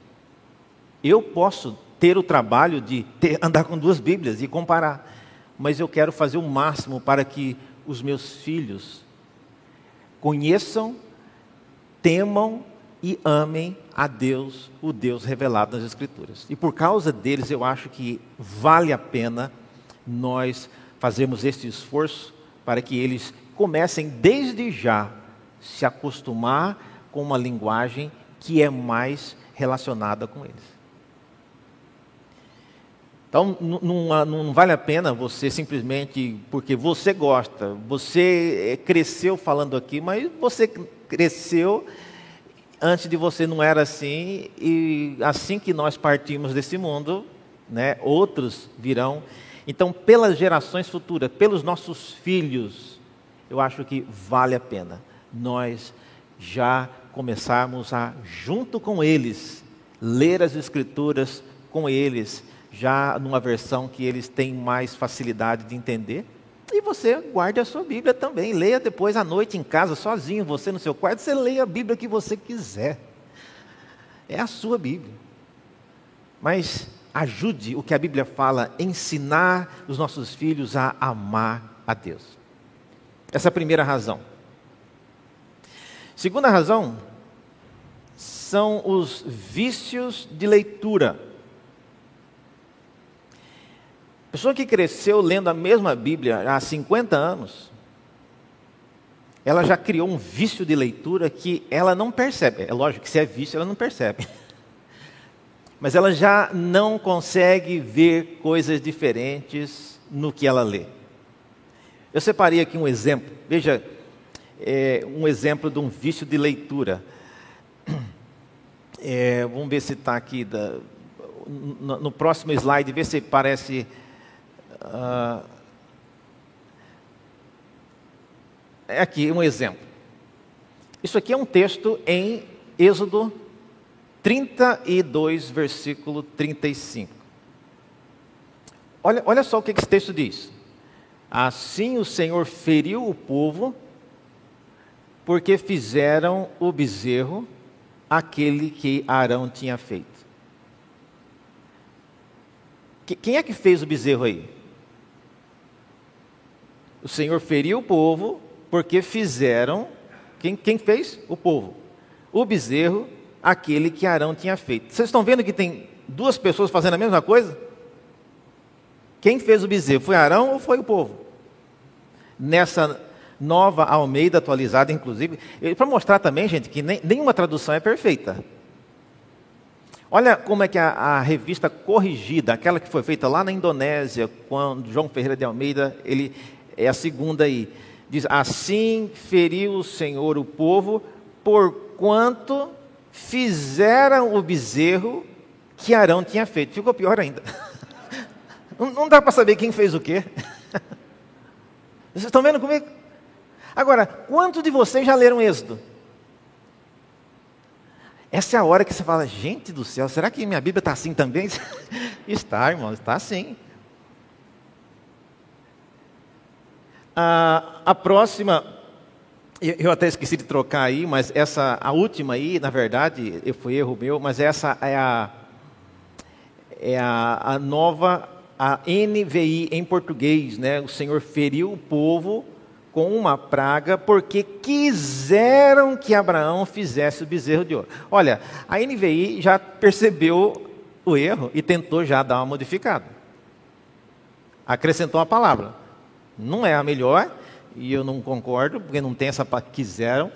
Eu posso ter o trabalho de ter, <laughs> andar com duas Bíblias e comparar, mas eu quero fazer o máximo para que os meus filhos conheçam, temam e amem a Deus, o Deus revelado nas Escrituras. E por causa deles, eu acho que vale a pena nós fazemos este esforço para que eles comecem desde já se acostumar com uma linguagem que é mais relacionada com eles. Então, não, não, vale a pena você simplesmente, porque você gosta, você eh, cresceu falando aqui, mas você cresceu, antes de você não era assim, e assim que nós partimos desse mundo, né, outros virão. Então, pelas gerações futuras, pelos nossos filhos, eu acho que vale a pena nós já começarmos a, junto com eles, ler as Escrituras com eles, já numa versão que eles têm mais facilidade de entender. E você guarde a sua Bíblia também. Leia depois à noite em casa, sozinho, você no seu quarto, você leia a Bíblia que você quiser. É a sua Bíblia. Mas ajude o que a Bíblia fala, ensinar os nossos filhos a amar a Deus. Essa é a primeira razão. Segunda razão são os vícios de leitura. Pessoa que cresceu lendo a mesma Bíblia há 50 anos, ela já criou um vício de leitura que ela não percebe. É lógico que se é vício, ela não percebe. <laughs> Mas ela já não consegue ver coisas diferentes no que ela lê. Eu separei aqui um exemplo. Veja, é, um exemplo de um vício de leitura. <clears throat> É, vamos ver se está aqui da, no, no, próximo slide, ver se parece Uh, é aqui um exemplo. Isso aqui é um texto em Êxodo 32, versículo 35. Olha, olha só o que esse texto diz. Assim o Senhor feriu o povo, porque fizeram o bezerro, aquele que Arão tinha feito. Quem é que fez o bezerro aí? O Senhor feriu o povo porque fizeram. Quem, quem fez? O povo. O bezerro, aquele que Arão tinha feito. Vocês estão vendo que tem duas pessoas fazendo a mesma coisa? Quem fez o bezerro? Foi Arão ou foi o povo? Nessa nova Almeida atualizada, inclusive, para mostrar também, gente, que nem, nenhuma tradução é perfeita. Olha como é que a, a, revista corrigida, aquela que foi feita lá na Indonésia, quando João Ferreira de Almeida, ele é a segunda aí. Diz: Assim feriu o Senhor o povo, porquanto fizeram o bezerro que Arão tinha feito. Ficou pior ainda. <laughs> Não, dá para saber quem fez o quê. <laughs> Vocês estão vendo comigo? Agora, quantos de vocês já leram Êxodo? Essa é a hora que você fala, gente do céu, será que minha Bíblia está assim também? <laughs> está, irmão, está assim. A, a próxima, eu até esqueci de trocar aí, mas essa, a última aí, na verdade, foi erro meu, mas essa é a, é a, a nova, a NVI em português, né? O Senhor feriu o povo com uma praga porque quiseram que Abraão fizesse o bezerro de ouro. Olha, a NVI já percebeu o erro e tentou já dar uma modificada. Acrescentou uma palavra. Não é a melhor, e eu não concordo, porque não tem essa quiseram.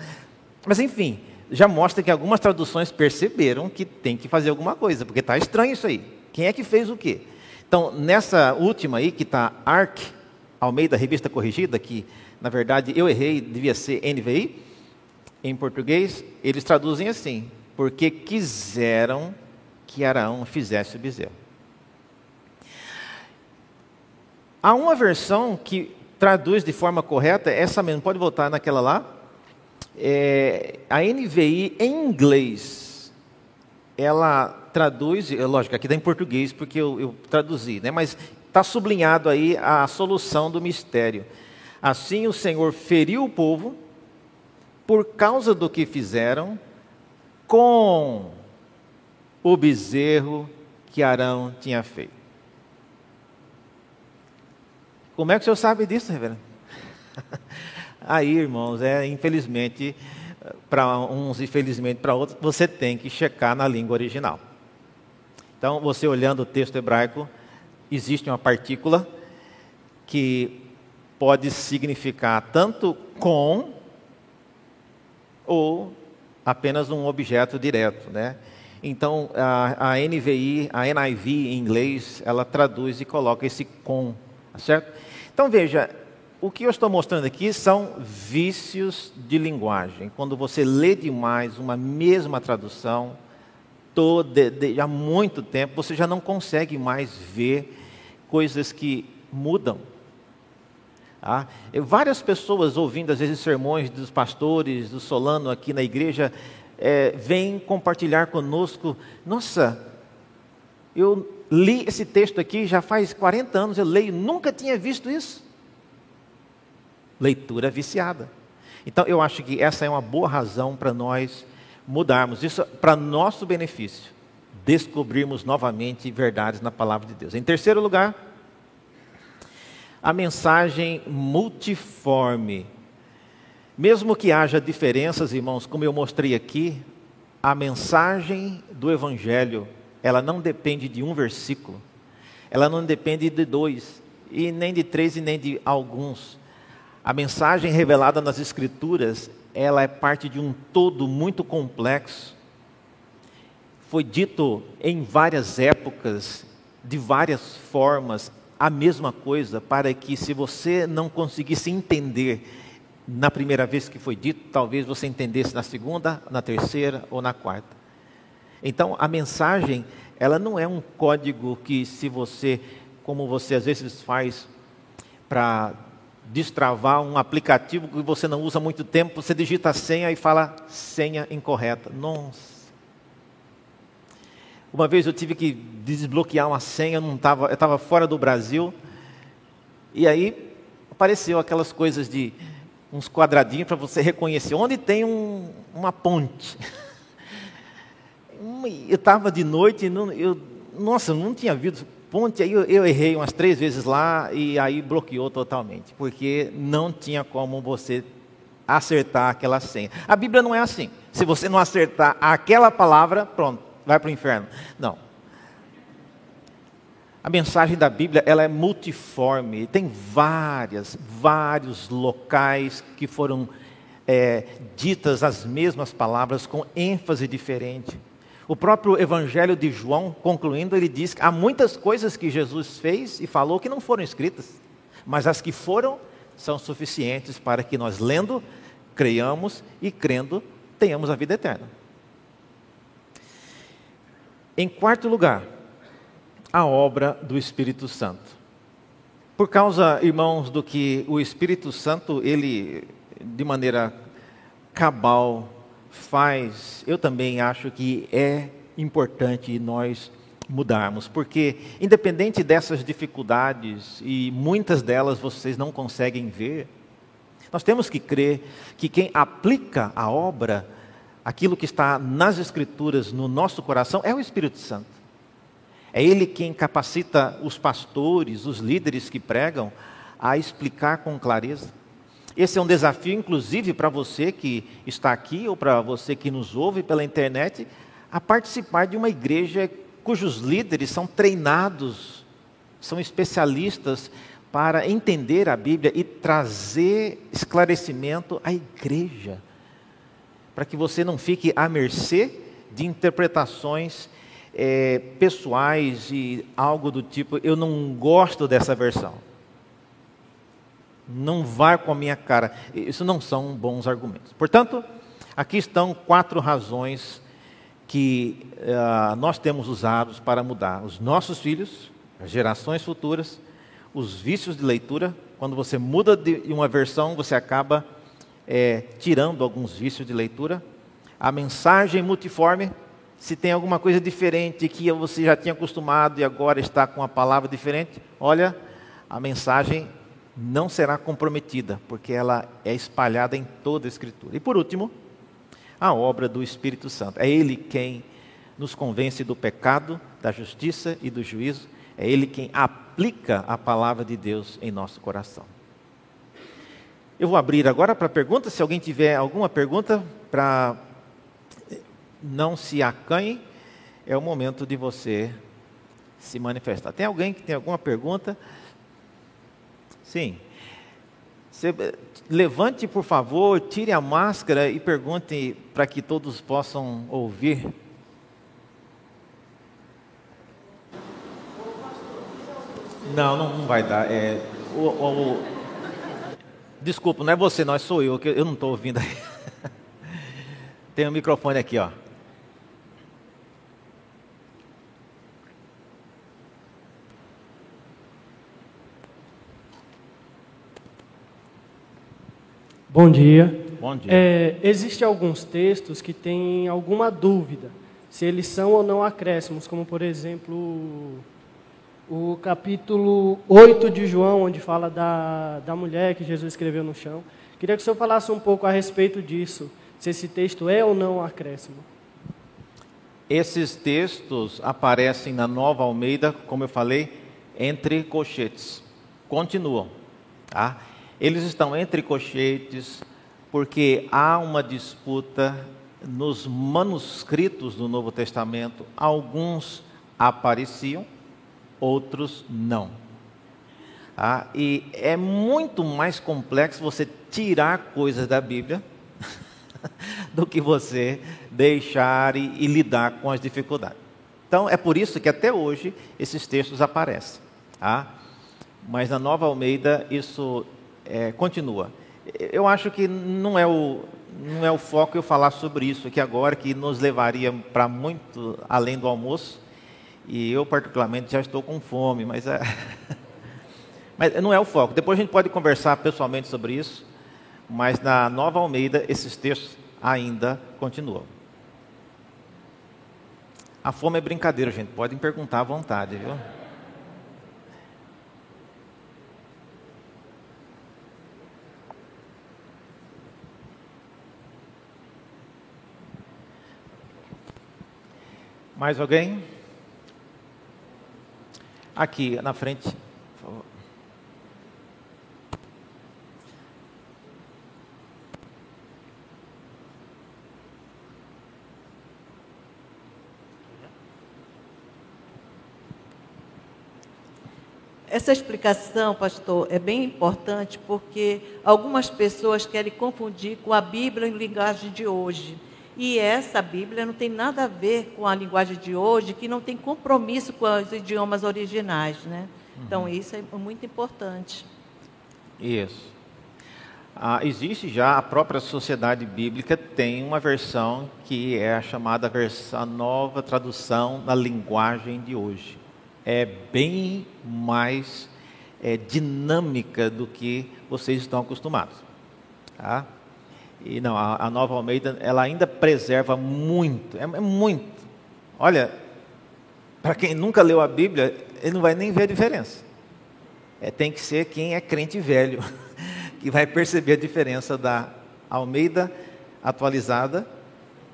Mas enfim, já mostra que algumas traduções perceberam que tem que fazer alguma coisa, porque está estranho isso aí. Quem é que fez o quê? Então, nessa última aí, que está ARC, Almeida Revista Corrigida, que na verdade eu errei, devia ser NVI, em português, eles traduzem assim: porque quiseram que Araão fizesse o bezerro. Há uma versão que traduz de forma correta, essa mesmo, pode voltar naquela lá. É, a NVI em inglês, ela traduz, é lógico, aqui está em português porque eu, eu traduzi, né? mas está sublinhado aí a solução do mistério. Assim o Senhor feriu o povo por causa do que fizeram com o bezerro que Arão tinha feito. Como é que o senhor sabe disso, reverendo? <laughs> Aí, irmãos, é infelizmente para uns e para outros, você tem que checar na língua original. Então, você olhando o texto hebraico, existe uma partícula que pode significar tanto com ou apenas um objeto direto, né? Então, a, a NVI, a NIV em inglês, ela traduz e coloca esse com, tá certo? Então, veja, o que eu estou mostrando aqui são vícios de linguagem. Quando você lê demais uma mesma tradução, todo, de, há muito tempo, você já não consegue mais ver coisas que mudam. Ah, várias pessoas ouvindo, às vezes, sermões dos pastores, do Solano aqui na igreja, é, vêm compartilhar conosco. Nossa, eu li esse texto aqui já faz 40 anos, eu leio, nunca tinha visto isso. Leitura viciada. Então, eu acho que essa é uma boa razão para nós mudarmos isso para nosso benefício, descobrirmos novamente verdades na palavra de Deus. Em terceiro lugar, a mensagem multiforme. Mesmo que haja diferenças, irmãos, como eu mostrei aqui, a mensagem do Evangelho, ela não depende de um versículo, ela não depende de dois, e nem de três, e nem de alguns. A mensagem revelada nas Escrituras, ela é parte de um todo muito complexo. Foi dito em várias épocas, de várias formas, a mesma coisa, para que se você não conseguisse entender na primeira vez que foi dito, talvez você entendesse na segunda, na terceira ou na quarta. Então, a mensagem, ela não é um código que se você, como você às vezes faz para destravar um aplicativo que você não usa muito tempo, você digita a senha e fala senha incorreta. Nossa. Uma vez eu tive que desbloquear uma senha, eu estava fora do Brasil, e aí apareceu aquelas coisas de uns quadradinhos para você reconhecer onde tem um, uma ponte. <laughs> Eu estava de noite, não, eu, nossa, não tinha visto ponte, aí eu, eu, errei umas três vezes lá e aí bloqueou totalmente, porque não tinha como você acertar aquela senha. A Bíblia não é assim. Se você não acertar aquela palavra, pronto, vai para o inferno. Não. A mensagem da Bíblia ela é multiforme, tem várias, vários locais que foram é, ditas as mesmas palavras com ênfase diferente. O próprio Evangelho de João, concluindo, ele diz que há muitas coisas que Jesus fez e falou que não foram escritas, mas as que foram são suficientes para que nós, lendo, creiamos e crendo, tenhamos a vida eterna. Em quarto lugar, a obra do Espírito Santo. Por causa, irmãos, do que o Espírito Santo, ele, de maneira cabal, faz, eu também acho que é importante nós mudarmos, porque independente dessas dificuldades, e muitas delas vocês não conseguem ver, nós temos que crer que quem aplica a obra, aquilo que está nas Escrituras no nosso coração, é o Espírito Santo. É Ele quem capacita os pastores, os líderes que pregam, a explicar com clareza. Esse é um desafio, inclusive, para você que está aqui ou para você que nos ouve pela internet, a participar de uma igreja cujos líderes são treinados, são especialistas para entender a Bíblia e trazer esclarecimento à igreja, para que você não fique à mercê de interpretações é, pessoais e algo do tipo, eu não gosto dessa versão. Não vai com a minha cara. Isso não são bons argumentos. Portanto, aqui estão quatro razões que uh, nós temos usados para mudar os nossos filhos, as gerações futuras, os vícios de leitura. Quando você muda de uma versão, você acaba é, tirando alguns vícios de leitura. A mensagem multiforme, se tem alguma coisa diferente que você já tinha acostumado e agora está com a palavra diferente, olha, a mensagem não será comprometida, porque ela é espalhada em toda a Escritura. E por último, a obra do Espírito Santo. É Ele quem nos convence do pecado, da justiça e do juízo. É Ele quem aplica a palavra de Deus em nosso coração. Eu vou abrir agora para perguntas. Se alguém tiver alguma pergunta para não se acanhe, é o momento de você se manifestar. Tem alguém que tem alguma pergunta? Sim. Você, levante, por favor, tire a máscara e pergunte para que todos possam ouvir. Não, não, vai dar. É, o, o, o... Desculpa, não é você, não, sou eu, que eu não estou ouvindo aí. <laughs> Tem um microfone aqui, ó. Bom dia. Bom dia. É, Existem alguns textos que têm alguma dúvida se eles são ou não acréscimos, como por exemplo o capítulo 8 de João, onde fala da, da mulher que Jesus escreveu no chão. Queria que o senhor falasse um pouco a respeito disso, se esse texto é ou não acréscimo. Esses textos aparecem na Nova Almeida, como eu falei, entre colchetes. Continuam. Tá? Eles estão entre colchetes porque há uma disputa nos manuscritos do Novo Testamento. Alguns apareciam, outros não. Ah, e é muito mais complexo você tirar coisas da Bíblia <laughs> do que você deixar e, e, lidar com as dificuldades. Então, é por isso que até hoje esses textos aparecem. Ah, mas na Nova Almeida isso é, continua. Eu acho que não é, o, não é o foco eu falar sobre isso aqui agora, que nos levaria para muito além do almoço. E eu, particularmente, já estou com fome, mas, é... <laughs> mas não é o foco. Depois a gente pode conversar pessoalmente sobre isso, mas na Nova Almeida esses textos ainda continuam. A fome é brincadeira, gente. Podem perguntar à vontade, viu? Mais alguém? Aqui na frente, por favor. Essa explicação, pastor, é bem importante porque algumas pessoas querem confundir com a Bíblia em linguagem de hoje. E essa Bíblia não tem nada a ver com a linguagem de hoje, que não tem compromisso com os idiomas originais, né? Então, uhum. isso é muito importante. Isso. Ah, existe já a própria sociedade bíblica tem uma versão que é a chamada versão nova tradução na linguagem de hoje. É bem mais é, dinâmica do que vocês estão acostumados. Tá? E não, a, a Nova Almeida, ela ainda preserva muito, é, é muito. Olha, para quem nunca leu a Bíblia, ele não vai nem ver a diferença. É, tem que ser quem é crente velho, <laughs> que vai perceber a diferença da Almeida atualizada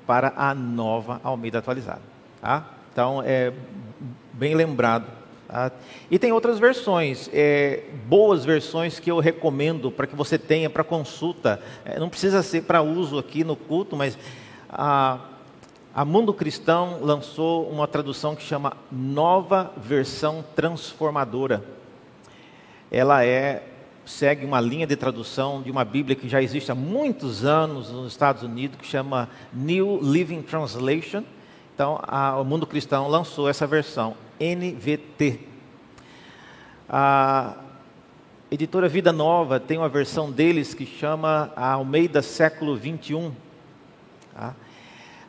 para a nova Almeida atualizada. Tá? Então, é bem lembrado Tá? E tem outras versões, é, boas versões que eu recomendo para que você tenha para consulta. É, não precisa ser para uso aqui no culto, mas a, a Mundo Cristão lançou uma tradução que chama Nova Versão Transformadora. Ela é segue uma linha de tradução de uma Bíblia que já existe há muitos anos nos Estados Unidos, que chama New Living Translation. Então, a, o Mundo Cristão lançou essa versão. NVT. A editora Vida Nova tem uma versão deles que chama Almeida Século 21. Tá?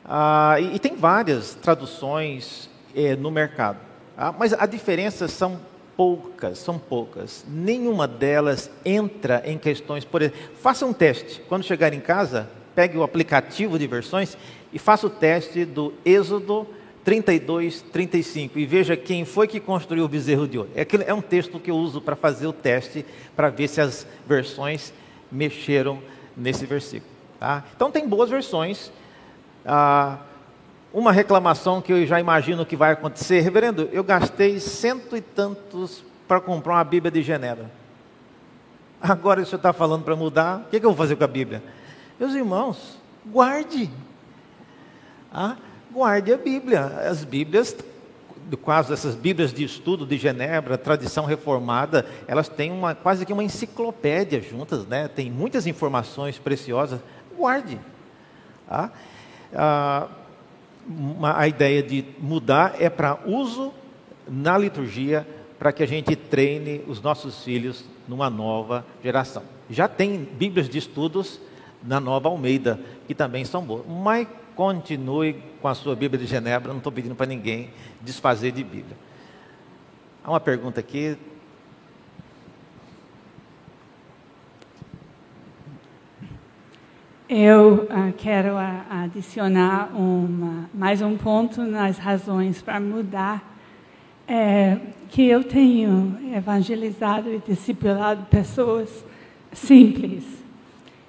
Ah, e, e, tem várias traduções eh, no mercado. Tá? Mas a diferença são poucas, são poucas. Nenhuma delas entra em questões, por exemplo, faça um teste. Quando chegar em casa, pegue o aplicativo de versões e faça o teste do Êxodo 32, 35. E veja quem foi que construiu o bezerro de ouro. É, é um texto que eu uso para fazer o teste, para ver se as versões mexeram nesse versículo. Tá? Então, tem boas versões. Ah, uma reclamação que eu já imagino que vai acontecer. Reverendo, eu gastei cento e tantos para comprar uma Bíblia de Genebra. Agora o senhor está falando para mudar, o que, que, eu vou fazer com a Bíblia? Meus irmãos, guarde. Ah, guarde a Bíblia. As Bíblias do caso dessas Bíblias de estudo de Genebra, tradição reformada, elas têm uma, quase que uma enciclopédia juntas, né? tem muitas informações preciosas. Guarde. Tá? Ah, a ideia de mudar é para uso na liturgia, para que a gente treine os nossos filhos numa nova geração. Já tem Bíblias de estudos na Nova Almeida, que também são boas. Mas continue com a sua Bíblia de Genebra, não estou pedindo para ninguém desfazer de Bíblia. Há uma pergunta aqui. Eu uh, quero uh, adicionar uma, mais um ponto nas razões para mudar. É, que eu tenho evangelizado e discipulado pessoas simples.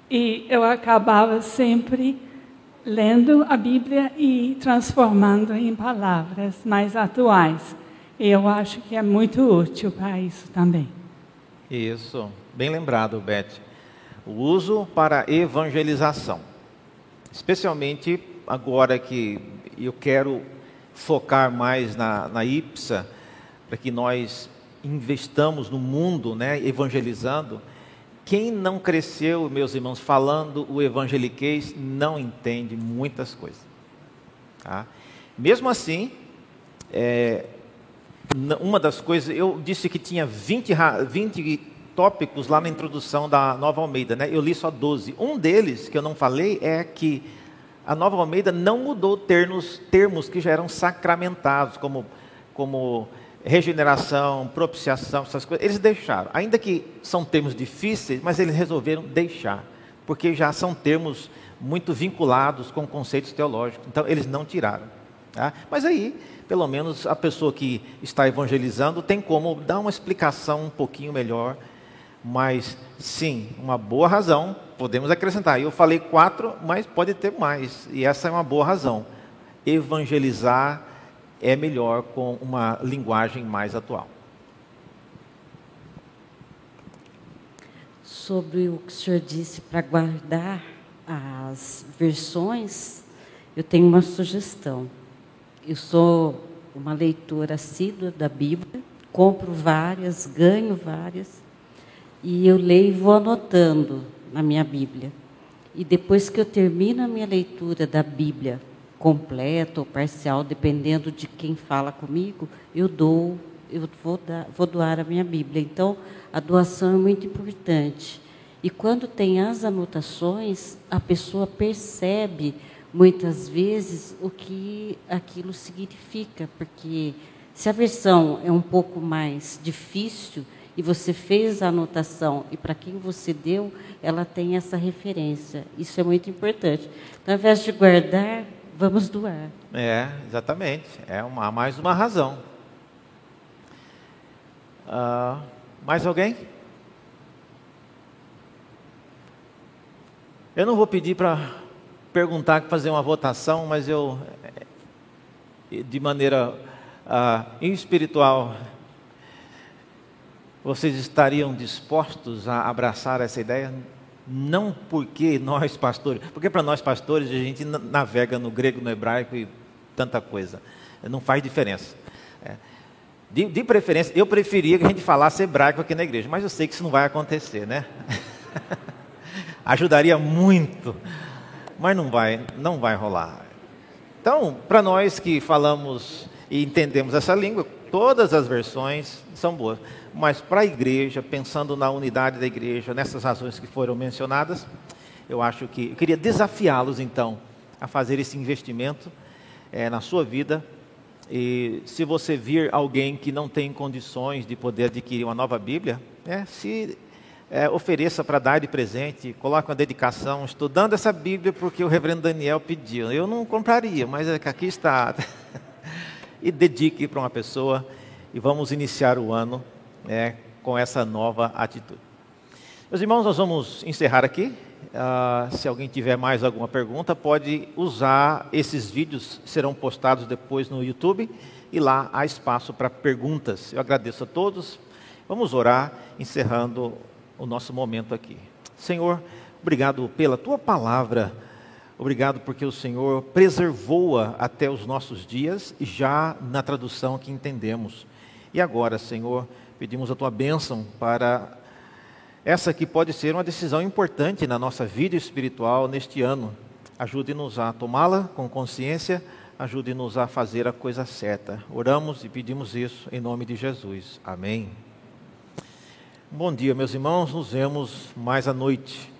E eu acabava sempre lendo a Bíblia e transformando em palavras mais atuais. Eu acho que é muito útil para isso também. Isso, bem lembrado, Beth. O uso para evangelização. Especialmente agora que eu quero focar mais na, na IPSA, para que nós investamos no mundo, né, evangelizando. Quem não cresceu, meus irmãos, falando o evangeliquez, não entende muitas coisas. Tá? Mesmo assim, é, uma das coisas, eu disse que tinha 20, 20 tópicos lá na introdução da Nova Almeida, né? eu li só 12. Um deles, que eu não falei, é que a Nova Almeida não mudou termos, termos que já eram sacramentados, como, como regeneração, propiciação, essas coisas, eles deixaram. Ainda que são termos difíceis, mas eles resolveram deixar, porque já são termos muito vinculados com conceitos teológicos. Então, eles não tiraram. Tá? Mas aí, pelo menos a pessoa que está evangelizando tem como dar uma explicação um pouquinho melhor. Mas, sim, uma boa razão, podemos acrescentar. Eu falei quatro, mas pode ter mais. E essa é uma boa razão. Evangelizar é melhor com uma linguagem mais atual. Sobre o que o senhor disse para guardar as versões, eu tenho uma sugestão. Eu sou uma leitora assídua da Bíblia, compro várias, ganho várias, e eu leio e vou anotando na minha Bíblia. E depois que eu termino a minha leitura da Bíblia, completa ou parcial, dependendo de quem fala comigo, eu dou, eu vou, dar, vou doar a minha Bíblia. Então, a doação é muito importante. E quando tem as anotações, a pessoa percebe muitas vezes o que aquilo significa, porque se a versão é um pouco mais difícil e você fez a anotação e para quem você deu, ela tem essa referência. Isso é muito importante. Então, ao invés de guardar, vamos doar. É, exatamente. É uma, mais uma razão. Uh, mais alguém? Eu não vou pedir para perguntar, fazer uma votação, mas eu, eh, de maneira uh, espiritual, vocês estariam dispostos a abraçar essa ideia? Não porque nós pastores, porque para nós pastores a gente navega no grego, no hebraico e tanta coisa. Não faz diferença. É. De, de, preferência, eu preferia que a gente falasse hebraico aqui na igreja, mas eu sei que isso não vai acontecer, né? <laughs> Ajudaria muito, mas não vai, não vai rolar. Então, para nós que falamos e entendemos essa língua, todas as versões são boas mas para a igreja, pensando na unidade da igreja, nessas razões que foram mencionadas, eu acho que eu queria desafiá-los então a fazer esse investimento é, na sua vida. E se você vir alguém que não tem condições de poder adquirir uma nova Bíblia, é, se é, ofereça para dar de presente, coloque uma dedicação, estudando essa Bíblia porque o reverendo Daniel pediu. Eu não compraria, mas é que aqui está. <laughs> e dedique para uma pessoa e vamos iniciar o ano né, com essa nova atitude. Meus irmãos, nós vamos encerrar aqui. Uh, se alguém tiver mais alguma pergunta, pode usar esses vídeos, serão postados depois no YouTube e lá há espaço para perguntas. Eu agradeço a todos. Vamos orar, encerrando o nosso momento aqui. Senhor, obrigado pela tua palavra. Obrigado porque o Senhor preservou-a até os nossos dias já na tradução que entendemos. E agora, Senhor, pedimos a tua bênção para essa que pode ser uma decisão importante na nossa vida espiritual neste ano. Ajude-nos a tomá-la com consciência, ajude-nos a fazer a coisa certa. Oramos e pedimos isso em nome de Jesus. Amém. Bom dia, meus irmãos. Nos vemos mais à noite.